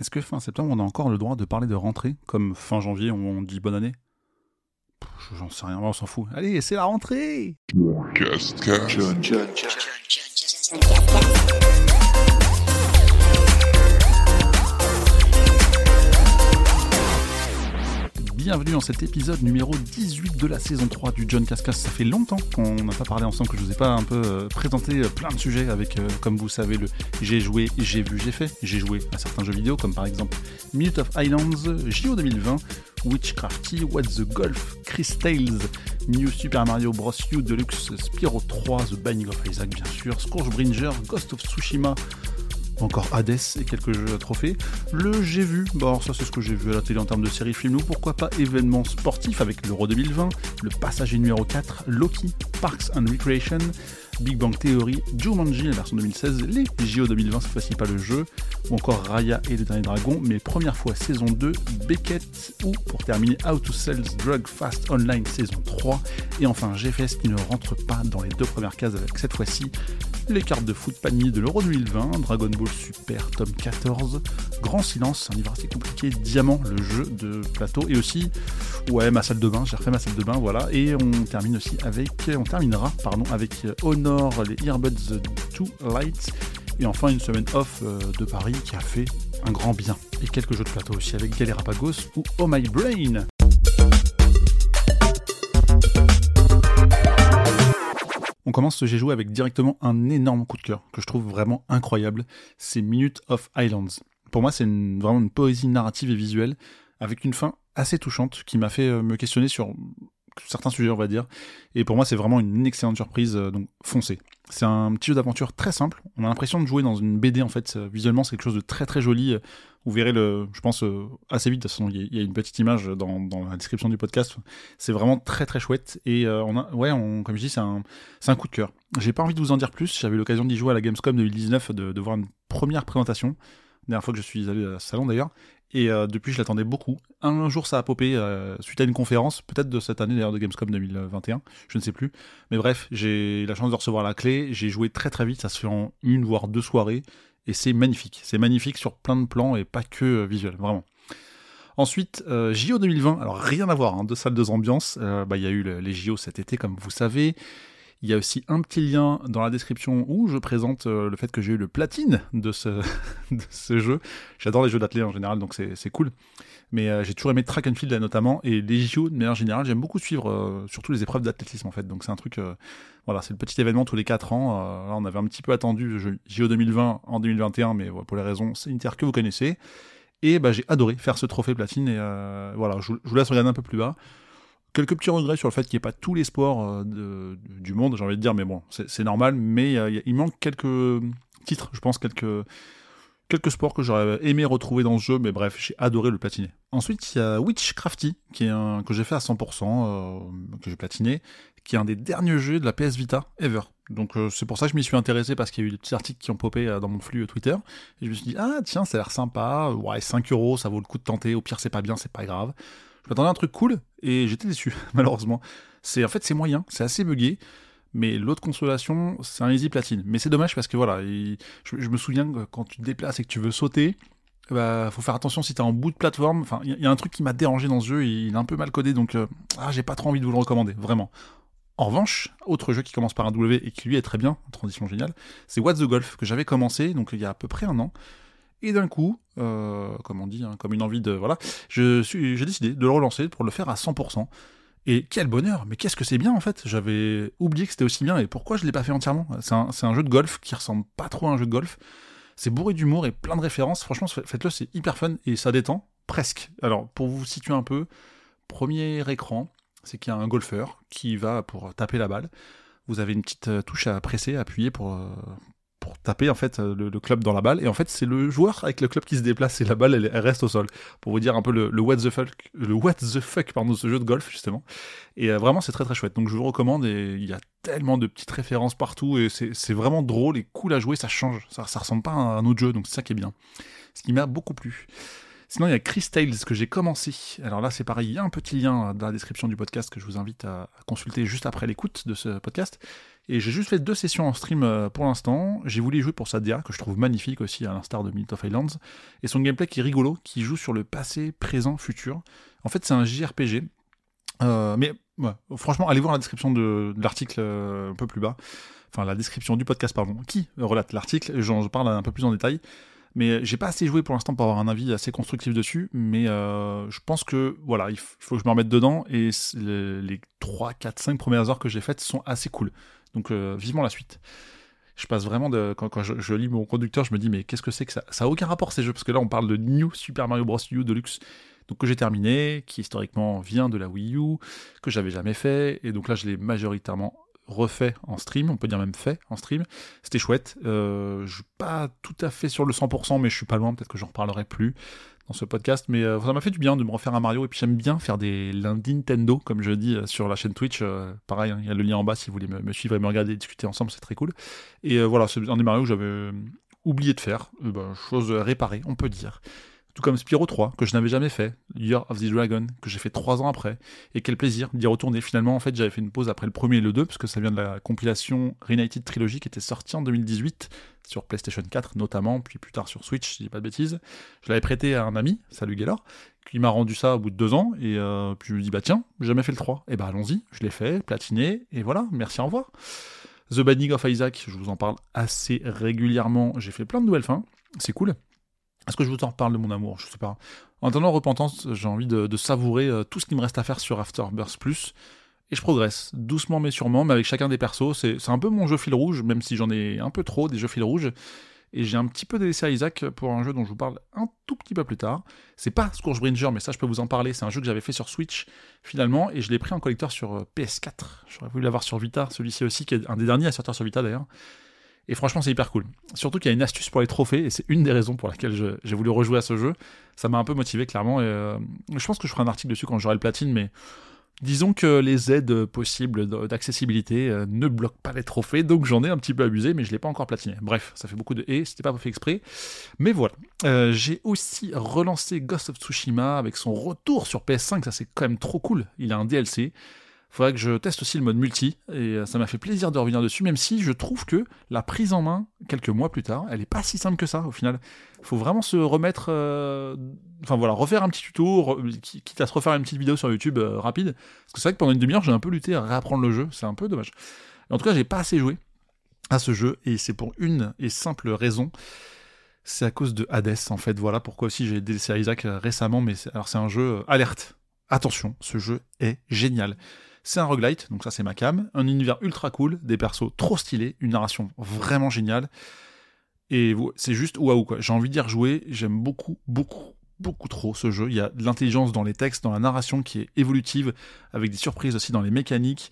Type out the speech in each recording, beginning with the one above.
Est-ce que fin septembre, on a encore le droit de parler de rentrée, comme fin janvier, on dit bonne année? J'en sais rien, on s'en fout. Allez, c'est la rentrée Bienvenue dans cet épisode numéro 18 de la saison 3 du John Cascas. Ça fait longtemps qu'on n'a pas parlé ensemble, que je vous ai pas un peu euh, présenté euh, plein de sujets avec, euh, comme vous savez, le j'ai joué, j'ai vu, j'ai fait. J'ai joué à certains jeux vidéo, comme par exemple Minute of Islands, JO 2020, Witchcrafty, What the Golf, Chris Tales, New Super Mario Bros. U Deluxe, Spyro 3, The Binding of Isaac bien sûr, Scourgebringer, Ghost of Tsushima, encore Hades et quelques trophées. Le j'ai vu, bon ça c'est ce que j'ai vu à la télé en termes de séries films, ou pourquoi pas événements sportifs avec l'Euro 2020, le passager numéro 4, Loki, Parks and Recreation, Big Bang Theory, Jumanji la version 2016, les JO 2020 cette fois-ci pas le jeu, ou encore Raya et le dernier dragon, mais première fois saison 2, Beckett, ou pour terminer How to Sell Drug Fast Online saison 3, et enfin GFS qui ne rentre pas dans les deux premières cases avec cette fois-ci les cartes de foot panier de l'Euro 2020, Dragon Ball Super tome 14, Grand Silence, un livre assez compliqué, Diamant, le jeu de plateau, et aussi, ouais, ma salle de bain, j'ai refait ma salle de bain, voilà, et on termine aussi avec, on terminera, pardon, avec Honor, les Earbuds 2 Lights, et enfin une semaine off euh, de Paris qui a fait un grand bien. Et quelques jeux de plateau aussi avec Galerapagos ou Oh My Brain. On commence ce j'ai avec directement un énorme coup de cœur que je trouve vraiment incroyable. C'est Minute of Islands. Pour moi, c'est vraiment une poésie narrative et visuelle avec une fin assez touchante qui m'a fait euh, me questionner sur certains sujets, on va dire. Et pour moi, c'est vraiment une excellente surprise. euh, Donc, foncez. C'est un petit jeu d'aventure très simple. On a l'impression de jouer dans une BD en fait. Euh, Visuellement, c'est quelque chose de très très joli. Euh, Vous verrez le, je pense assez vite. De toute façon, il y a- une petite image dans, la description du podcast. C'est vraiment très très chouette. Et on a, ouais, on, comme je dis, c'est un, un coup de cœur. J'ai pas envie de vous en dire plus. J'avais l'occasion d'y jouer à la Gamescom 2019, de, de voir une première présentation. Dernière fois que je suis allé à ce salon d'ailleurs. Et euh, depuis, je l'attendais beaucoup. Un jour, ça a popé euh, suite à une conférence, peut-être de cette année d'ailleurs de Gamescom 2021, je ne sais plus. Mais bref, j'ai la chance de recevoir la clé. J'ai joué très très vite. Ça se fait en une voire deux soirées. Et c'est magnifique. C'est magnifique sur plein de plans et pas que euh, visuel, vraiment. Ensuite, JO 2020. Alors rien à voir, hein, deux salles, deux ambiances. Bah, Il y a eu le- les JO cet été, comme vous savez. Il y a aussi un petit lien dans la description où je présente euh, le fait que j'ai eu le platine de ce, jeu. J'adore les jeux d'athlètes en général, donc c'est cool. Mais euh, j'ai toujours aimé track and field notamment, et les JO de manière générale, j'aime beaucoup suivre euh, surtout les épreuves d'athlétisme en fait. Donc c'est un truc, voilà, c'est le petit événement tous les 4 ans. Là, on avait un petit peu attendu le JO 2020 en 2021, mais pour les raisons sanitaires que vous connaissez. Et bah, j'ai adoré faire ce trophée platine, et voilà, je vous laisse regarder un peu plus bas. Quelques petits regrets sur le fait qu'il n'y ait pas tous les sports euh, du monde, j'ai envie de dire, mais bon, c'est normal, mais euh, il manque quelques titres, je pense, quelques, quelques sports que j'aurais aimé retrouver dans ce jeu, mais bref, j'ai adoré le platiner. Ensuite, il y a Witchcrafty, qui est un, que j'ai fait à 100%, euh, que j'ai platiné, qui est un des derniers jeux de la PS Vita ever. Donc euh, c'est pour ça que je m'y suis intéressé, parce qu'il y a eu des petits articles qui ont popé dans mon flux Twitter, et je me suis dit, ah tiens, ça a l'air sympa, ouais, 5 euros, ça vaut le coup de tenter, au pire c'est pas bien, c'est pas grave. À un truc cool, et j'étais déçu, malheureusement. C'est En fait, c'est moyen, c'est assez buggé, mais l'autre consolation, c'est un easy platine. Mais c'est dommage parce que voilà, il- je, me souviens que quand tu te déplaces et que tu veux sauter, bah, faut faire attention si t'es en bout de plateforme. Enfin, il y, a- il y a un truc qui m'a dérangé dans ce jeu, il est un peu mal codé, donc euh, ah, j'ai pas trop envie de vous le recommander, vraiment. En revanche, autre jeu qui commence par un W et qui lui est très bien, transition géniale, c'est What's the Golf, que j'avais commencé, donc il y a à peu près un an. Et d'un coup, euh, comme on dit, hein, comme une envie de... Voilà, j'ai décidé de le relancer pour le faire à 100%. Et quel bonheur Mais qu'est-ce que c'est bien en fait J'avais oublié que c'était aussi bien et pourquoi je l'ai pas fait entièrement? C'est un, jeu de golf qui ressemble pas trop à un jeu de golf. C'est bourré d'humour et plein de références. Franchement, fa- faites-le, c'est hyper fun et ça détend presque. Alors, pour vous situer un peu, premier écran, c'est qu'il y a un golfeur qui va pour taper la balle. Vous avez une petite euh, touche à presser, à appuyer pour, euh, taper en fait euh, le, club dans la balle. Et en fait, c'est le joueur avec le club qui se déplace et la balle, elle, reste au sol. Pour vous dire un peu le, what the fuck, le what the fuck ce jeu de golf justement. Et euh, vraiment, c'est très très chouette. Donc je vous recommande. Et il y a tellement de petites références partout et c'est c'est vraiment drôle et cool à jouer. Ça change. Ça, ça ressemble pas à un autre jeu. Donc c'est ça qui est bien. Ce qui m'a beaucoup plu. Sinon, il y a Chris Tales que j'ai commencé. Alors là, c'est pareil, il y a un petit lien dans la description du podcast que je vous invite à consulter juste après l'écoute de ce podcast. Et j'ai juste fait deux sessions en stream euh, pour l'instant. J'ai voulu jouer pour sa DA, que je trouve magnifique aussi, à l'instar de Myth of Islands. Et son gameplay qui est rigolo, qui joue sur le passé, présent, futur. En fait, c'est un JRPG. Euh, mais franchement, allez voir la description de, l'article euh, un peu plus bas. Enfin, la description du podcast, pardon, qui relate l'article? J'en parle un peu plus en détail. Mais j'ai pas assez joué pour l'instant pour avoir un avis assez constructif dessus. Mais je pense que voilà, il faut que je me remette dedans. Et les, 3, 4, 5 premières heures que j'ai faites sont assez cool. Donc euh, vivement la suite. Je passe vraiment de. Quand, je, lis mon conducteur, je me dis, mais qu'est-ce que c'est que ça? Ça a aucun rapport ces jeux, parce que là on parle de New Super Mario Bros. U Deluxe. Donc que j'ai terminé, qui historiquement vient de la Wii U, que j'avais jamais fait, et donc là je l'ai majoritairement refait en stream, on peut dire même fait en stream. C'était chouette. Euh, je suis pas tout à fait sur le 100%, mais je suis pas loin. Peut-être que j'en reparlerai plus dans ce podcast. Mais euh, ça m'a fait du bien de me refaire un Mario. Et puis j'aime bien faire des lundis Nintendo, comme je dis euh, sur la chaîne Twitch. pareil, hein, il y a le lien en bas si vous voulez me, suivre et me regarder et discuter ensemble, c'est très cool. Et voilà, c'est un des Mario que j'avais oublié de faire. Ben, chose réparée, on peut dire. Tout comme Spyro 3, que je n'avais jamais fait, Year of the Dragon, que j'ai fait trois ans après, et quel plaisir d'y retourner. Finalement, en fait, j'avais fait une pause après le premier et le 2, parce que ça vient de la compilation Reunited Trilogy qui était sortie en 2018 sur PlayStation 4 notamment, puis plus tard sur Switch, si je dis pas de bêtises. Je l'avais prêté à un ami, salut Gaylor, qui m'a rendu ça au bout de deux ans, et euh, puis je me dis, bah tiens, j'ai jamais fait le 3. Et bah allons-y, je l'ai fait, platiné, et voilà, merci, au revoir. The Binding of Isaac, je vous en parle assez régulièrement, j'ai fait plein de nouvelles fins, c'est cool. Est-ce que je vous en reparle de mon amour? Je sais pas. En attendant Repentance, j'ai envie de, savourer euh, tout ce qui me reste à faire sur Afterbirth Plus. Et je progresse, doucement mais sûrement, mais avec chacun des persos. C'est un peu mon jeu fil rouge, même si j'en ai un peu trop, des jeux fil rouge. Et j'ai un petit peu délaissé à Isaac pour un jeu dont je vous parle un tout petit peu plus tard. C'est pas Scourge Bringer, mais ça je peux vous en parler. C'est un jeu que j'avais fait sur Switch finalement, et je l'ai pris en collector sur euh, PS4. J'aurais voulu l'avoir sur Vita, celui-ci aussi, qui est un des derniers à sortir sur Vita d'ailleurs. Et franchement, c'est hyper cool. Surtout qu'il y a une astuce pour les trophées, et c'est une des raisons pour laquelle j'ai voulu rejouer à ce jeu. Ça m'a un peu motivé, clairement. Euh, je pense que je ferai un article dessus quand j'aurai le platine, mais disons que les aides possibles d'accessibilité euh, ne bloquent pas les trophées, donc j'en ai un petit peu abusé, mais je ne l'ai pas encore platiné. Bref, ça fait beaucoup de et, c'était pas fait exprès. Mais voilà. Euh, j'ai aussi relancé Ghost of Tsushima avec son retour sur PS5, ça c'est quand même trop cool. Il a un DLC faudrait que je teste aussi le mode multi, et euh, ça m'a fait plaisir de revenir dessus, même si je trouve que la prise en main, quelques mois plus tard, elle est pas si simple que ça au final. Il faut vraiment se remettre, euh, enfin voilà, refaire un petit tuto, quitte à se refaire une petite vidéo sur YouTube euh, rapide, parce que c'est vrai que pendant une demi-heure j'ai un peu lutté à réapprendre le jeu, c'est un peu dommage. En tout cas, j'ai pas assez joué à ce jeu, et c'est pour une et simple raison, c'est à cause de Hades en fait, voilà pourquoi aussi j'ai délaissé Isaac récemment, mais alors c'est un jeu alerte. Attention, ce jeu est génial. C'est un roguelite, donc ça c'est ma cam, un univers ultra cool, des persos trop stylés, une narration vraiment géniale. Et c'est juste waouh quoi. J'ai envie d'y rejouer, j'aime beaucoup, beaucoup, beaucoup trop ce jeu. Il y a de l'intelligence dans les textes, dans la narration qui est évolutive, avec des surprises aussi dans les mécaniques.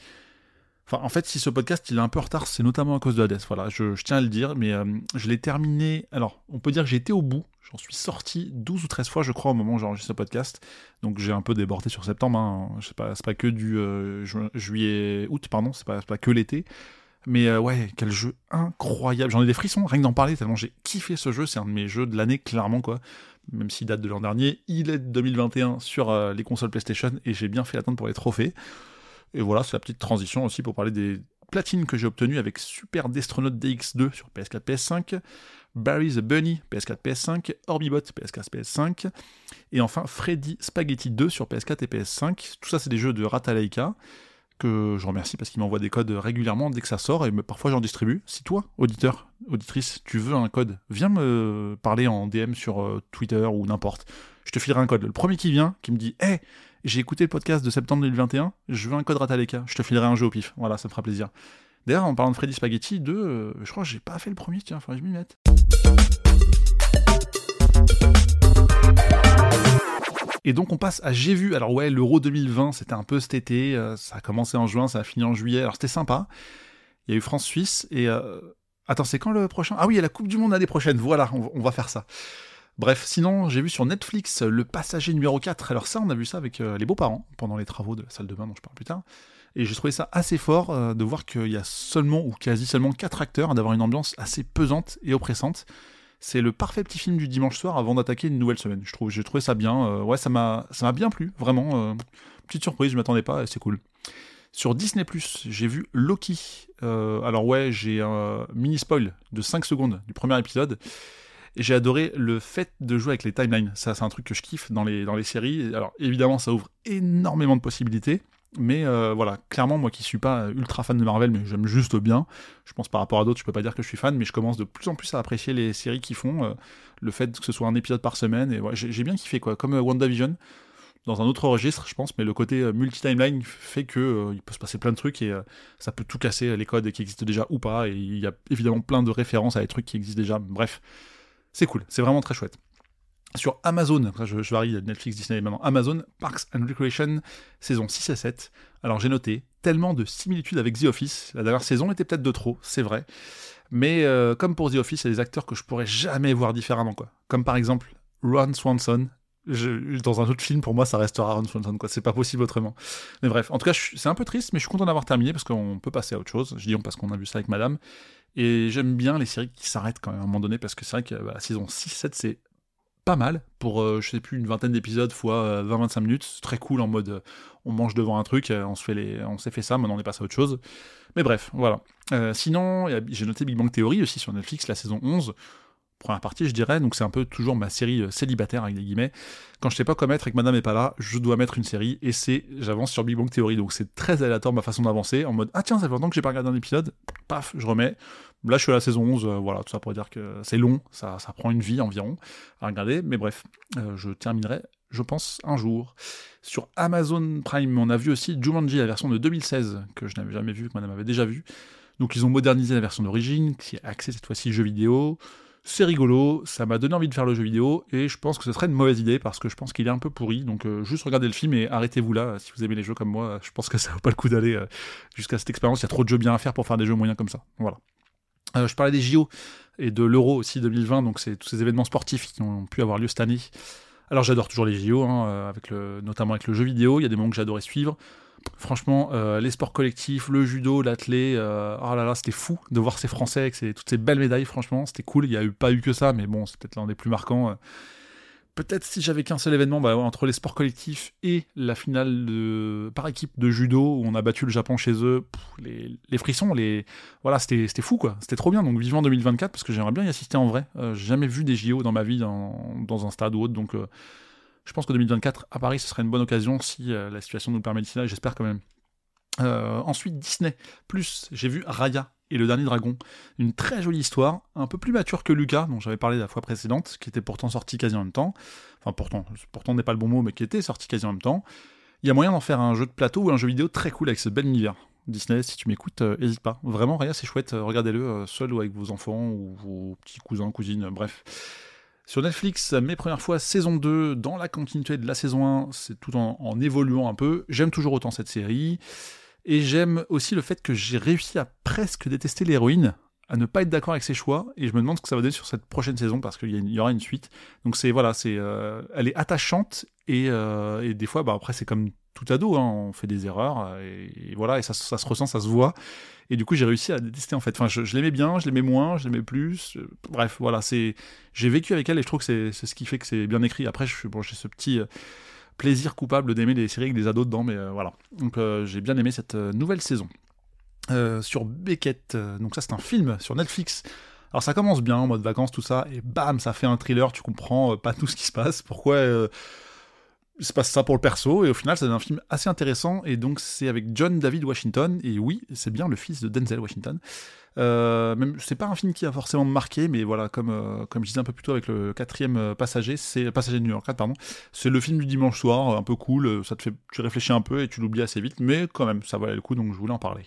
En fait, si ce podcast il est un peu retard, c'est notamment à cause de Hades. Voilà, je, tiens à le dire, mais euh, je l'ai terminé. Alors, on peut dire que j'ai été au bout. J'en suis sorti 12 ou 13 fois, je crois, au moment où j'enregistre ce podcast. Donc j'ai un peu débordé sur septembre. Hein. Pas, c'est pas que du euh, juillet, août, pardon, c'est pas, que l'été. Mais euh, ouais, quel jeu incroyable. J'en ai des frissons, rien que d'en parler, tellement j'ai kiffé ce jeu. C'est un de mes jeux de l'année, clairement, quoi. Même s'il date de l'an dernier, il est de 2021 sur les consoles PlayStation et j'ai bien fait l'attendre pour les trophées. Et voilà, c'est la petite transition aussi pour parler des platines que j'ai obtenues avec Super Destronaut DX2 sur PS4, PS5, Barry the Bunny, PS4, PS5, Orbibot, PS4, PS5, et enfin Freddy Spaghetti 2 sur PS4 et PS5. Tout ça, c'est des jeux de Ratalaika que je remercie parce qu'il m'envoie des codes régulièrement dès que ça sort et parfois j'en distribue. Si toi, auditeur, auditrice, tu veux un code, viens me parler en DM sur euh, Twitter ou n'importe. Je te filerai un code. Le premier qui vient, qui me dit Hé, j'ai écouté le podcast de septembre 2021, je veux un code Ratalaika, je te filerai un jeu au pif. Voilà, ça me fera plaisir. D'ailleurs, en parlant de Freddy Spaghetti 2, euh, je crois que j'ai pas fait le premier, tiens, faudrait que je m'y mette. Et donc on passe à J'ai vu. Alors ouais, l'Euro 2020, c'était un peu cet été. Euh, ça a commencé en juin, ça a fini en juillet. Alors c'était sympa. Il y a eu France-Suisse et... Euh, attends, c'est quand le prochain? Ah oui, il y a la Coupe du Monde l'année prochaine. Voilà, on, va faire ça. Bref, sinon, j'ai vu sur Netflix Le Passager numéro 4. Alors ça, on a vu ça avec les beaux-parents pendant les travaux de la salle de bain dont je parle plus tard. Et j'ai trouvé ça assez fort euh, de voir qu'il y a seulement ou quasi seulement quatre acteurs, d'avoir une ambiance assez pesante et oppressante. c'est le parfait petit film du dimanche soir avant d'attaquer une nouvelle semaine. Je j'ai trouvé ça bien. ouais, ça m'a, ça m'a bien plu, vraiment. petite surprise, je m'attendais pas, c'est cool. Sur Disney+, j'ai vu Loki. alors ouais, j'ai un mini spoil de 5 secondes du premier épisode. J'ai adoré le fait de jouer avec les timelines. Ça, c'est un truc que je kiffe dans les, dans les séries. Alors, évidemment, ça ouvre énormément de possibilités. Mais euh, voilà, clairement, moi qui suis pas ultra fan de Marvel, mais j'aime juste bien. Je pense par rapport à d'autres, je peux pas dire que je suis fan, mais je commence de plus en plus à apprécier les séries qui font. Euh, le fait que ce soit un épisode par semaine, et j'ai bien kiffé quoi. Comme euh, WandaVision, dans un autre registre, je pense, mais le côté multi-timeline fait que il peut se passer plein de trucs et ça peut tout casser les codes qui existent déjà ou pas. Et il y a évidemment plein de références à des trucs qui existent déjà. Bref, c'est cool, c'est vraiment très chouette. Sur Amazon, je, varie Netflix, Disney maintenant, Amazon, Parks and Recreation, saison 6 et 7. Alors j'ai noté tellement de similitudes avec The Office. La dernière saison était peut-être de trop, c'est vrai. Mais euh, comme pour The Office, il y a des acteurs que je pourrais jamais voir différemment. Comme par exemple Ron Swanson. dans un autre film, pour moi, ça restera Ron Swanson. C'est pas possible autrement. Mais bref, en tout cas, c'est un peu triste, mais je suis content d'avoir terminé parce qu'on peut passer à autre chose. Je dis parce qu'on a vu ça avec Madame. Et j'aime bien les séries qui s'arrêtent quand même à un moment donné, parce que c'est vrai que bah, la saison 6-7, c'est pas mal pour, euh, je sais plus, une vingtaine d'épisodes fois 20-25 euh, minutes. C'est très cool en mode euh, on mange devant un truc, on on s'est fait ça, maintenant on est passé à autre chose. Mais bref, voilà. sinon, j'ai noté Big Bang Theory aussi sur Netflix, la saison 11 première partie, je dirais. Donc c'est un peu toujours ma série euh, célibataire avec des guillemets. Quand je sais pas quoi mettre et que Madame est pas là, je dois mettre une série et c'est j'avance sur Big Bang Theory. Donc c'est très aléatoire ma façon d'avancer en mode ah tiens ça fait longtemps que j'ai pas regardé un épisode, paf je remets. Là je suis à la saison 11, euh, voilà tout ça pour dire que c'est long, ça, ça prend une vie environ à regarder, mais bref, euh, je terminerai je pense un jour. Sur Amazon Prime, on a vu aussi Jumanji, la version de 2016 que je n'avais jamais vu, que Madame avait déjà vu. Donc ils ont modernisé la version d'origine, qui est axée cette fois-ci jeu vidéo c'est rigolo, ça m'a donné envie de faire le jeu vidéo, et je pense que ce serait une mauvaise idée parce que je pense qu'il est un peu pourri. Donc euh, juste regardez le film et arrêtez-vous là si vous aimez les jeux comme moi. Je pense que ça vaut pas le coup d'aller euh, jusqu'à cette expérience. Il y a trop de jeux bien à faire pour faire des jeux moyens comme ça. Voilà. Euh, je parlais des JO et de l'Euro aussi 2020, donc c'est tous ces événements sportifs qui ont pu avoir lieu cette année. Alors j'adore toujours les JO, hein, notamment avec le jeu vidéo. Il y a des moments que j'adorais suivre. Franchement, euh, les sports collectifs, le judo, l'athlé, euh, oh là là, c'était fou de voir ces Français avec toutes ces belles médailles, franchement, c'était cool. Il n'y a eu, pas eu que ça, mais bon, c'est peut-être l'un des plus marquants. Euh. Peut-être si j'avais qu'un seul événement, bah, entre les sports collectifs et la finale par équipe de judo, où on a battu le Japon chez eux, les, frissons, les... voilà, c'était fou, quoi. C'était trop bien, donc vivant 2024, parce que j'aimerais bien y assister en vrai. j'ai jamais vu des JO dans ma vie, dans, dans un stade ou autre, donc je pense que 2024 à Paris, ce serait une bonne occasion si euh, la situation nous le permet d'ici là, j'espère quand même. Euh, ensuite, Disney. Plus, j'ai vu Raya et le dernier dragon. Une très jolie histoire, un peu plus mature que Lucas, dont j'avais parlé la fois précédente, qui était pourtant sorti quasi en même temps. Enfin, pourtant, pourtant n'est pas le bon mot, mais qui était sorti quasi en même temps. Il y a moyen d'en faire un jeu de plateau ou un jeu vidéo très cool avec ce bel univers. Disney, si tu m'écoutes, n'hésite euh, pas. Vraiment, Raya, c'est chouette. regardez-le seul ou avec vos enfants ou vos petits cousins, cousines, bref. Sur Netflix, mes premières fois, saison 2, dans la continuité de la saison 1, c'est tout en, évoluant un peu. J'aime toujours autant cette série. Et j'aime aussi le fait que j'ai réussi à presque détester l'héroïne, à ne pas être d'accord avec ses choix. Et je me demande ce que ça va donner sur cette prochaine saison parce qu'il y, aura une suite. Donc c'est voilà, c'est, euh, elle est attachante et, euh, et des fois, bah après c'est comme tout ado, hein, on fait des erreurs et, voilà, et ça, se ressent, ça se voit. Et du coup, j'ai réussi à détester en fait. Enfin, je, l'aimais bien, je l'aimais moins, je l'aimais plus. Euh, bref, voilà, c'est, j'ai vécu avec elle et je trouve que c'est ce qui fait que c'est bien écrit. Après, je bon, j'ai ce petit euh, plaisir coupable d'aimer des séries avec des ados dedans, mais euh, voilà. Donc, j'ai bien aimé cette nouvelle saison. sur Beckett, donc ça c'est un film sur Netflix. Alors ça commence bien en mode vacances tout ça et bam ça fait un thriller, tu comprends pas tout ce qui se passe. Pourquoi il se passe ça pour le perso, et au final, c'est un film assez intéressant, et donc c'est avec John David Washington, et oui, c'est bien le fils de Denzel Washington. Euh, même, c'est pas un film qui a forcément marqué, mais voilà, comme, euh, je disais un peu plus tôt avec le quatrième euh, passager, c'est passager de New York 4, pardon, c'est le film du dimanche soir, un peu cool, ça te fait, tu réfléchis un peu et tu l'oublies assez vite, mais quand même, ça valait le coup, donc je voulais en parler.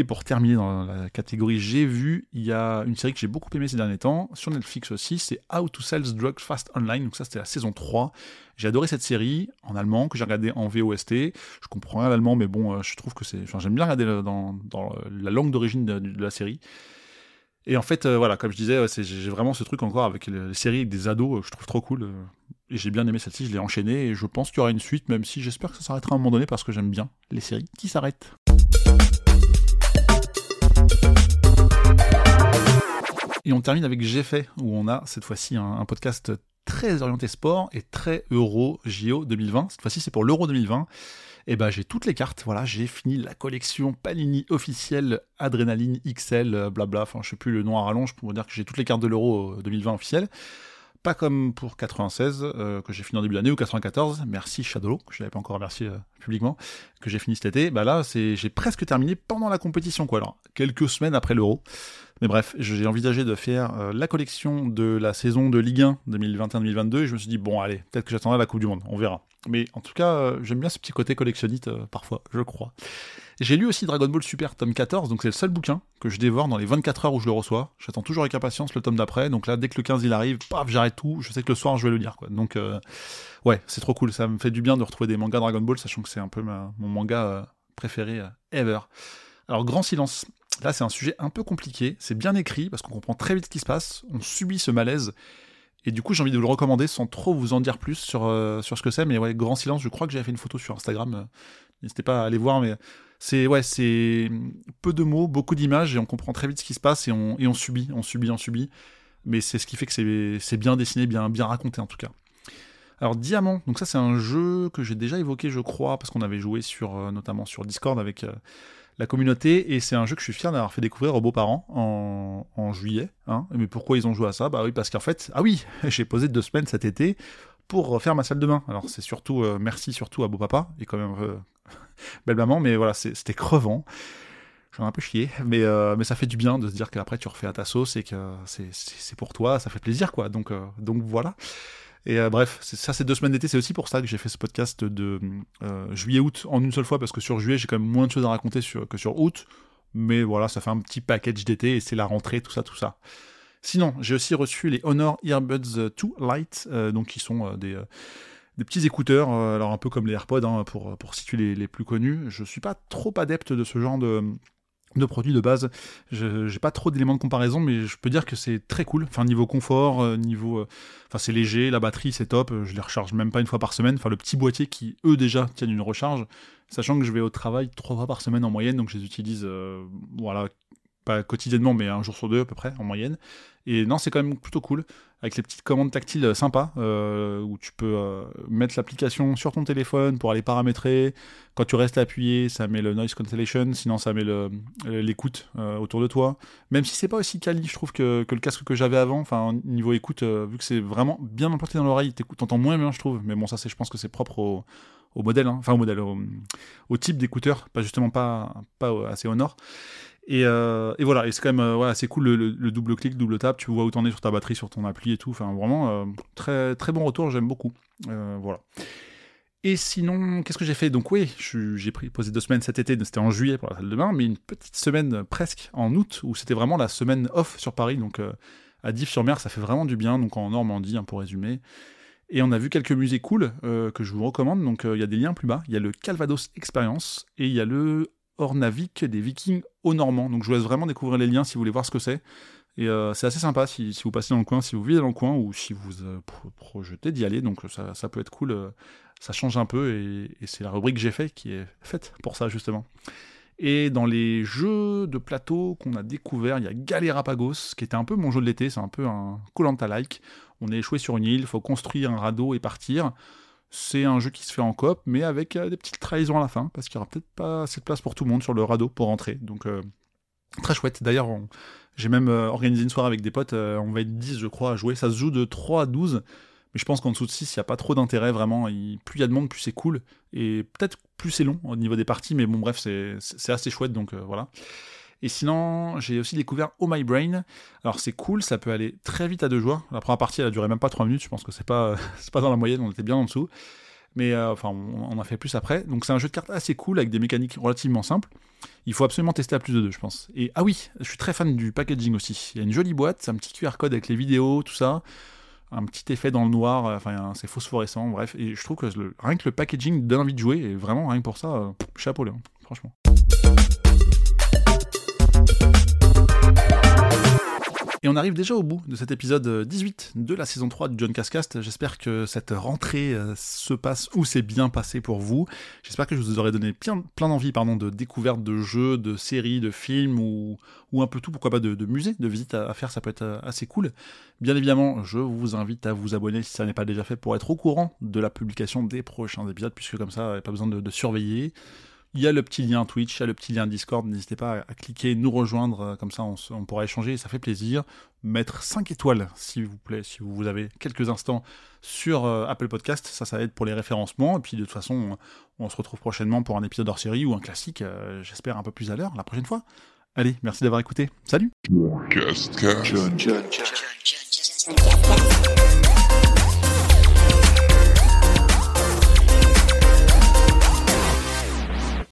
Et pour terminer dans la catégorie j'ai vu, il y a une série que j'ai beaucoup aimée ces derniers temps, sur Netflix aussi, c'est How to Sell Drugs Fast Online, donc ça c'était la saison 3. J'ai adoré cette série en allemand, que j'ai regardé en VOST. Je comprends rien l'allemand, mais bon, euh, je trouve que c'est... J'aime bien regarder dans, la langue d'origine de, la série. Et en fait, euh, voilà, comme je disais, j'ai vraiment ce truc encore avec les, séries avec des ados, euh, je trouve trop cool. et j'ai bien aimé celle-ci, je l'ai enchaînée, et je pense qu'il y aura une suite, même si j'espère que ça s'arrêtera à un moment donné, parce que j'aime bien les séries qui s'arrêtent. Et on termine avec J'ai fait, où on a cette fois-ci un, podcast très orienté sport et très Euro JO 2020. Cette fois-ci, c'est pour l'Euro 2020. Et ben j'ai toutes les cartes. Voilà, j'ai fini la collection Panini officielle Adrenaline XL, blabla. Enfin, je sais plus le nom à rallonge pour vous dire que j'ai toutes les cartes de l'Euro 2020 officielles. Pas comme pour 96, euh, que j'ai fini en début d'année, ou 94, merci Shadow, que je n'avais pas encore remercié euh, publiquement, que j'ai fini cet été. Bah là, c'est, j'ai presque terminé pendant la compétition, quoi. Alors, quelques semaines après l'Euro. Mais bref, j'ai envisagé de faire euh, la collection de la saison de Ligue 1 2021-2022, et je me suis dit, bon, allez, peut-être que j'attendrai la Coupe du Monde, on verra. Mais en tout cas, j'aime bien ce petit côté collectionniste parfois, je crois. J'ai lu aussi Dragon Ball Super tome 14, donc c'est le seul bouquin que je dévore dans les 24 heures où je le reçois. J'attends toujours avec impatience le tome d'après, donc là, dès que le 15 il arrive, paf, j'arrête tout. Je sais que le soir je vais le lire, quoi. Donc, euh, ouais, c'est trop cool. Ça me fait du bien de retrouver des mangas Dragon Ball, sachant que c'est un peu mon manga euh, préféré euh, ever. Alors, grand silence. Là, c'est un sujet un peu compliqué. C'est bien écrit parce qu'on comprend très vite ce qui se passe. On subit ce malaise. Et du coup, j'ai envie de vous le recommander sans trop vous en dire plus sur, sur ce que c'est. Mais ouais, grand silence, je crois que j'avais fait une photo sur Instagram. N'hésitez pas à aller voir, mais c'est peu de mots, beaucoup d'images et on comprend très vite ce qui se passe et on, subit, on subit, on subit. Mais c'est ce qui fait que c'est bien dessiné, bien, raconté en tout cas. Alors Diamant, donc ça c'est un jeu que j'ai déjà évoqué je crois parce qu'on avait joué sur euh, notamment sur Discord avec euh, la communauté et c'est un jeu que je suis fier d'avoir fait découvrir aux beaux-parents en, en, juillet. Hein. Mais pourquoi ils ont joué à ça? Bah oui parce qu'en fait, ah oui, j'ai posé deux semaines cet été pour refaire ma salle de bain. Alors c'est surtout euh, merci surtout à beau papa et quand même belle maman, mais voilà, c'était crevant. J'en ai un peu chié, mais, euh, mais ça fait du bien de se dire qu'après tu refais à ta sauce et que c'est pour toi, ça fait plaisir, quoi. Donc, euh, donc voilà. Et euh, bref, ça, c'est deux semaines d'été, c'est aussi pour ça que j'ai fait ce podcast de juillet-août en une seule fois, parce que sur juillet, j'ai quand même moins de choses à raconter que sur août. Mais voilà, ça fait un petit package d'été et c'est la rentrée, tout ça, tout ça. Sinon, j'ai aussi reçu les Honor Earbuds 2 Lite, donc qui sont des des petits écouteurs, euh, alors un peu comme les AirPods, hein, pour, situer les, plus connus. Je suis pas trop adepte de ce genre de, de produits de base. Je j'ai pas trop d'éléments de comparaison, mais je peux dire que c'est très cool. Enfin, niveau confort, euh, niveau. Euh, enfin, c'est léger, la batterie, c'est top. Je les recharge même pas une fois par semaine. Enfin, le petit boîtier qui, eux, déjà, tiennent une recharge. Sachant que je vais au travail trois fois par semaine en moyenne, donc je les utilise, voilà, pas quotidiennement, mais un jour sur deux à peu près, en moyenne. Et non, c'est quand même plutôt cool avec les petites commandes tactiles euh, sympas euh, où tu peux euh, mettre l'application sur ton téléphone pour aller paramétrer. Quand tu restes appuyé, ça met le noise cancellation, sinon ça met l'écoute autour de toi. Même si c'est pas aussi quali, je trouve que, le casque que j'avais avant, enfin niveau écoute, vu que c'est vraiment bien implanté dans l'oreille, t'entends moins bien, je trouve. Mais bon, ça c'est, je pense que c'est propre au, au modèle, hein. enfin au modèle, au, type d'écouteur, pas justement pas, pas assez au nord. Euh, et, voilà, c'est quand même euh, assez cool le, double clic, double tap, tu vois où t'en es sur ta batterie, sur ton appli et tout. Enfin, vraiment, euh, très, très bon retour, j'aime beaucoup. voilà. Et sinon, qu'est-ce que j'ai fait? Donc oui, j'ai posé deux semaines cet été, c'était en juillet pour la salle de bain, mais une petite semaine presque en août, où c'était vraiment la semaine off sur Paris, donc à Dives-sur-Mer, ça fait vraiment du bien, donc en Normandie, hein, pour résumer. Et on a vu quelques musées cool que je vous recommande, donc il y a des liens plus bas, il y a le Calvados Experience, et il y a le Ornavik des Vikings au Normand. Donc je vous laisse vraiment découvrir les liens si vous voulez voir ce que c'est. Et euh, c'est assez sympa si, vous passez dans le coin, si vous vivez dans le coin ou si vous euh, projetez d'y aller. Donc ça, peut être cool. Euh, ça change un peu et, c'est la rubrique que j'ai fait qui est faite pour ça justement. Et dans les jeux de plateau qu'on a découvert, il y a Galerapagos, qui était un peu mon jeu de l'été, c'est un peu un Colanta-like. On est échoué sur une île, il faut construire un radeau et partir. C'est un jeu qui se fait en coop, mais avec euh, des petites trahisons à la fin, parce qu'il n'y aura peut-être pas assez de place pour tout le monde sur le radeau pour rentrer. Donc, euh, très chouette. D'ailleurs, j'ai même euh, organisé une soirée avec des potes, on va être 10, je crois, à jouer. Ça se joue de 3 à 12, mais je pense qu'en dessous de 6, il n'y a pas trop d'intérêt, vraiment. plus il y a de monde, plus c'est cool. Et peut-être plus c'est long au niveau des parties, mais bon, bref, c'est assez chouette, donc voilà. Et sinon, j'ai aussi découvert Oh My Brain. Alors c'est cool, ça peut aller très vite à deux joueurs. La première partie, elle a duré même pas trois minutes. Je pense que c'est pas, c'est pas dans la moyenne, on était bien en dessous. Mais euh, enfin, on, en a fait plus après. Donc c'est un jeu de cartes assez cool avec des mécaniques relativement simples. Il faut absolument tester à plus de deux, je pense. Et ah oui, je suis très fan du packaging aussi. Il y a une jolie boîte, c'est un petit QR code avec les vidéos, tout ça. Un petit effet dans le noir, euh, enfin c'est phosphorescent, bref. Et je trouve que rien que le packaging donne envie de jouer, et vraiment rien que pour ça, euh, chapeau là, franchement. Et on arrive déjà au bout de cet épisode 18 de la saison 3 de John Cascast. J'espère que cette rentrée euh, se passe ou s'est bien passé pour vous. J'espère que je vous aurai donné plein, plein d'envie pardon, de découvertes de jeux, de séries, de films ou, ou un peu tout, pourquoi pas de, musées, de visites à, faire, ça peut être euh, assez cool. Bien évidemment, je vous invite à vous abonner si ça n'est pas déjà fait pour être au courant de la publication des prochains épisodes, puisque comme ça, pas besoin de surveiller. Il y a le petit lien Twitch, il y a le petit lien Discord. N'hésitez pas à cliquer, nous rejoindre, euh, comme ça on, pourra échanger, ça fait plaisir. Mettre 5 étoiles, s'il vous plaît, si vous avez quelques instants sur euh, Apple Podcast, ça, ça aide pour les référencements. Et puis de toute façon, on, se retrouve prochainement pour un épisode hors série ou un classique, euh, j'espère un peu plus à l'heure la prochaine fois. Allez, merci d'avoir écouté. Salut